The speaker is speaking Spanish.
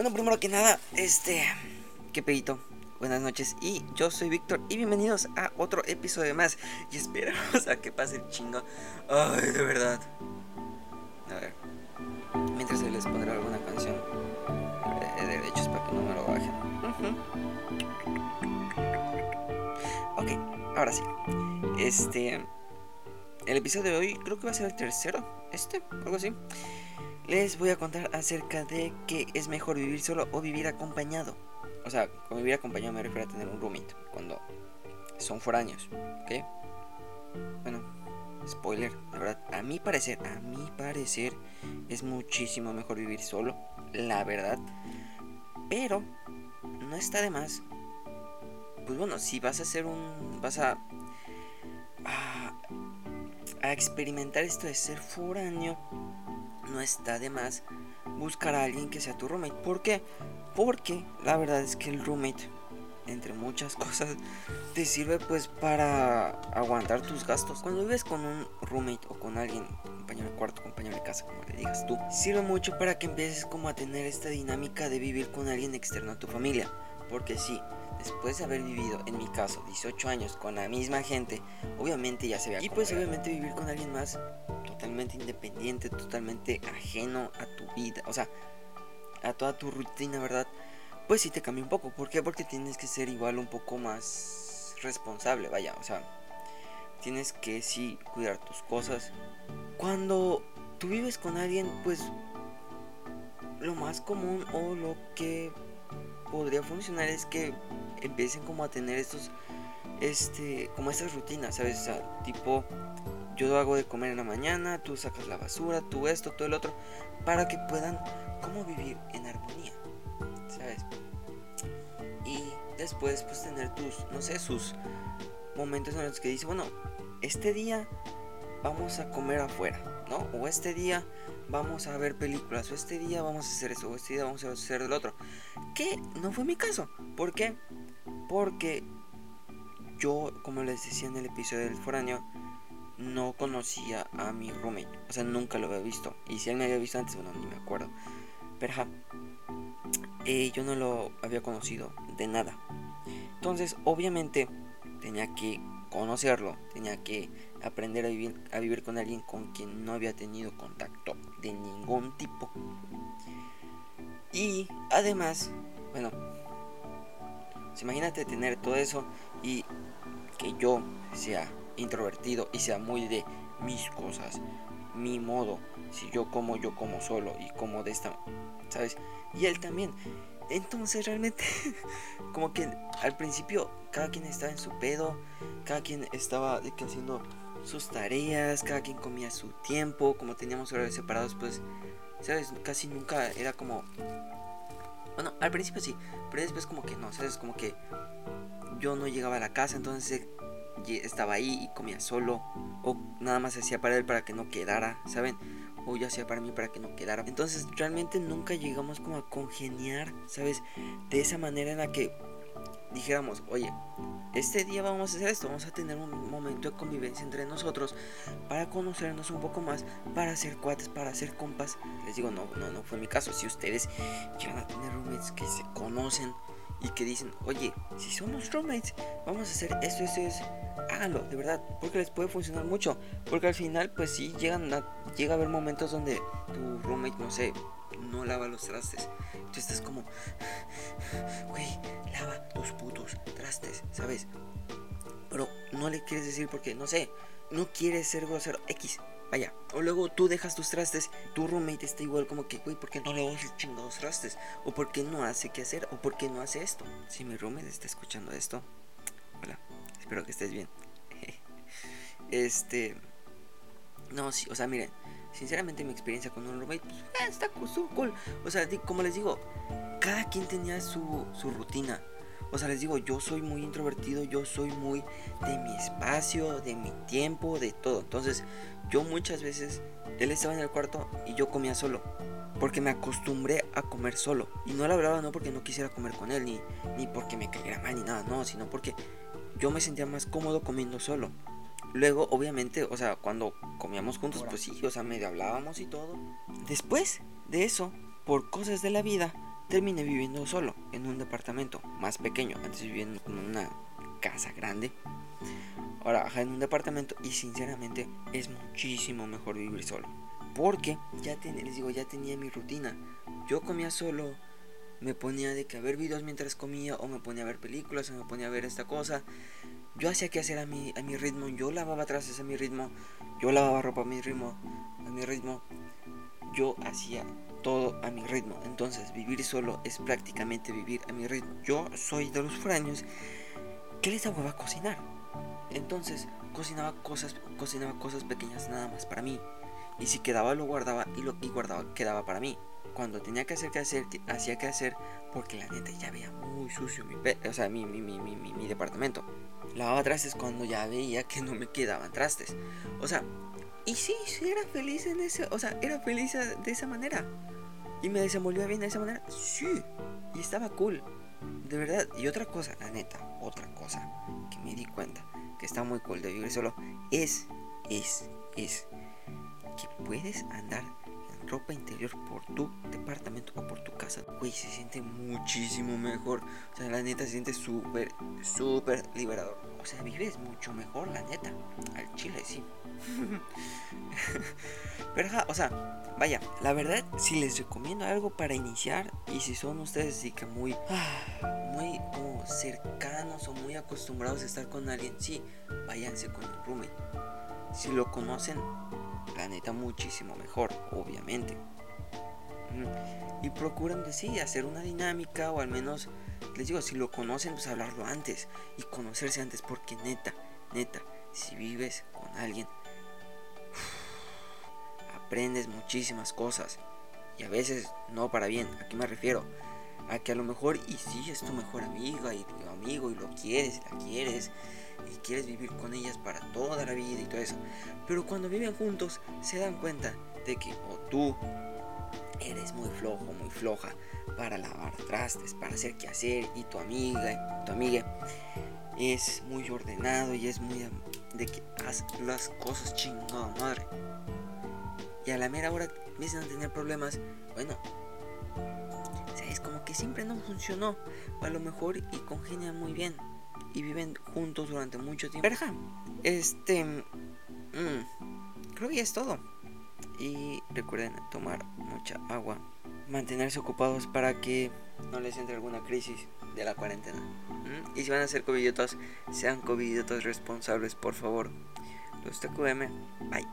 Bueno, primero que nada, este. Qué pedito. Buenas noches y yo soy Víctor y bienvenidos a otro episodio más. Y esperamos a que pase el chingo. Ay, de verdad. A ver. Mientras les pondré alguna canción de derechos para que no me lo bajen. Ok, ahora sí. Este. El episodio de hoy creo que va a ser el tercero. Este, algo así. Les voy a contar acerca de que es mejor vivir solo o vivir acompañado. O sea, con vivir acompañado me refiero a tener un roommate cuando son foráneos, ¿ok? Bueno, spoiler, la verdad, a mi parecer, a mi parecer es muchísimo mejor vivir solo, la verdad. Pero no está de más. Pues bueno, si vas a hacer un vas a a, a experimentar esto de ser foráneo no está de más buscar a alguien que sea tu roommate. ¿Por qué? Porque la verdad es que el roommate, entre muchas cosas, te sirve pues para aguantar tus gastos. Cuando vives con un roommate o con alguien, compañero de cuarto, compañero de casa, como le digas tú, sirve mucho para que empieces como a tener esta dinámica de vivir con alguien externo a tu familia. Porque sí, después de haber vivido, en mi caso, 18 años con la misma gente, obviamente ya se ve. Y pues obviamente vivir con alguien más totalmente independiente, totalmente ajeno a tu vida, o sea, a toda tu rutina, ¿verdad? Pues sí te cambia un poco. ¿Por qué? Porque tienes que ser igual un poco más responsable, vaya, o sea, tienes que sí cuidar tus cosas. Cuando tú vives con alguien, pues lo más común o lo que podría funcionar es que empiecen como a tener estos este como estas rutinas, ¿sabes? O sea, tipo yo hago de comer en la mañana, tú sacas la basura, tú esto, todo el otro, para que puedan como vivir en armonía, ¿sabes? Y después pues tener tus, no sé, sus momentos en los que dice, bueno, este día vamos a comer afuera, ¿no? O este día vamos a ver películas, o este día vamos a hacer eso, o este día vamos a hacer el otro. Que no fue mi caso. ¿Por qué? Porque yo, como les decía en el episodio del foráneo, no conocía a mi roommate. O sea, nunca lo había visto. Y si él me había visto antes, bueno, ni me acuerdo. Pero ja, eh, yo no lo había conocido de nada. Entonces, obviamente, tenía que conocerlo. Tenía que aprender a vivir, a vivir con alguien con quien no había tenido contacto de ningún tipo. Y además, bueno, imagínate tener todo eso y que yo sea introvertido y sea muy de mis cosas, mi modo. Si yo como, yo como solo y como de esta, ¿sabes? Y él también. Entonces realmente, como que al principio cada quien estaba en su pedo, cada quien estaba haciendo sus tareas, cada quien comía su tiempo, como teníamos horarios separados, pues, ¿sabes? Casi nunca era como... Bueno, al principio sí, pero después como que no, ¿sabes? Como que yo no llegaba a la casa, entonces estaba ahí y comía solo o nada más hacía para él para que no quedara, ¿saben? O yo hacía para mí para que no quedara. Entonces realmente nunca llegamos como a congeniar, ¿sabes? De esa manera en la que dijéramos, oye, este día vamos a hacer esto, vamos a tener un momento de convivencia entre nosotros para conocernos un poco más, para hacer cuates, para hacer compas. Les digo, no, no, no fue mi caso. Si ustedes llegan a tener roommates que se conocen y que dicen, oye, si somos roommates, vamos a hacer esto, esto, esto, háganlo, de verdad, porque les puede funcionar mucho. Porque al final, pues sí, llegan a, llega a haber momentos donde tu roommate, no sé, no lava los trastes. Tú estás como, güey, lava tus putos trastes, ¿sabes? Pero no le quieres decir porque, no sé, no quieres ser grosero. X, vaya. O luego tú dejas tus trastes, tu roommate está igual como que, güey, ¿por qué no le los chingados trastes? O ¿por qué no hace qué hacer? O ¿por qué no hace esto? Si mi roommate está escuchando esto, hola, espero que estés bien. este. No, sí, o sea, miren, sinceramente mi experiencia con un roommate, pues, eh, está cool. O sea, como les digo, cada quien tenía su, su rutina. O sea, les digo, yo soy muy introvertido, yo soy muy de mi espacio, de mi tiempo, de todo. Entonces, yo muchas veces, él estaba en el cuarto y yo comía solo. Porque me acostumbré a comer solo. Y no le hablaba no porque no quisiera comer con él, ni, ni porque me cayera mal, ni nada, no, sino porque yo me sentía más cómodo comiendo solo. Luego, obviamente, o sea, cuando comíamos juntos, pues sí, o sea, medio hablábamos y todo. Después de eso, por cosas de la vida, terminé viviendo solo en un departamento más pequeño. Antes viviendo en una casa grande. Ahora en un departamento y sinceramente es muchísimo mejor vivir solo. Porque ya les digo, ya tenía mi rutina. Yo comía solo, me ponía de que a ver videos mientras comía o me ponía a ver películas o me ponía a ver esta cosa. Yo hacía que hacer a mi, a mi ritmo, yo lavaba trastes a mi ritmo, yo lavaba ropa a mi ritmo, a mi ritmo. Yo hacía todo a mi ritmo. Entonces, vivir solo es prácticamente vivir a mi ritmo. Yo soy de los fraños que les daba a cocinar. Entonces, cocinaba cosas, cocinaba cosas pequeñas nada más para mí. Y si quedaba lo guardaba y lo y guardaba quedaba para mí. Cuando tenía que hacer que hacer, hacía que hacer porque la neta ya veía muy sucio mi, o sea, mi, mi, mi, mi departamento. Lavaba trastes cuando ya veía que no me quedaban trastes. O sea, y sí, sí era feliz en ese, o sea, era feliz de esa manera. Y me desenvolvía bien de esa manera. Sí. Y estaba cool. De verdad. Y otra cosa, la neta, otra cosa que me di cuenta que está muy cool de vivir solo es, es, es que puedes andar en ropa interior por tu departamento o por tu casa. Güey, se siente muchísimo mejor. O sea, la neta se siente súper, súper liberador. O sea, vives mucho mejor, la neta. Al chile, sí. Pero, o sea, vaya, la verdad, si les recomiendo algo para iniciar y si son ustedes así que muy, muy como cercanos o muy acostumbrados a estar con alguien, sí, váyanse con el roommate. Si lo conocen, la neta, muchísimo mejor, obviamente. Y procuran de sí hacer una dinámica o al menos, les digo, si lo conocen, pues hablarlo antes y conocerse antes, porque neta, neta, si vives con alguien, aprendes muchísimas cosas. Y a veces no para bien. ¿A qué me refiero? A que a lo mejor, y si es tu mejor amiga y tu amigo y lo quieres, la quieres, y quieres vivir con ellas para toda la vida y todo eso. Pero cuando viven juntos se dan cuenta de que o tú eres muy flojo, muy floja para lavar trastes, para hacer qué hacer y tu amiga, tu amiga es muy ordenado y es muy de que haz las cosas chingada madre y a la mera hora empiezan a tener problemas, bueno, es como que siempre no funcionó. a lo mejor y congenian muy bien y viven juntos durante mucho tiempo. Verja, este, mm, creo que es todo. Y recuerden tomar mucha agua, mantenerse ocupados para que no les entre alguna crisis de la cuarentena. Y si van a ser covidiotas, sean covidiotas responsables, por favor. Los TQM, bye.